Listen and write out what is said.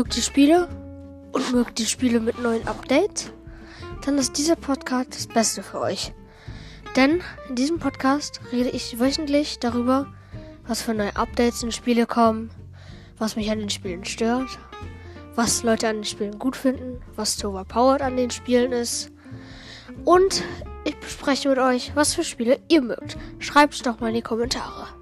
mögt die Spiele und mögt die Spiele mit neuen Updates, dann ist dieser Podcast das Beste für euch. Denn in diesem Podcast rede ich wöchentlich darüber, was für neue Updates in Spiele kommen, was mich an den Spielen stört, was Leute an den Spielen gut finden, was zu overpowered an den Spielen ist. Und ich bespreche mit euch, was für Spiele ihr mögt. Schreibt es doch mal in die Kommentare.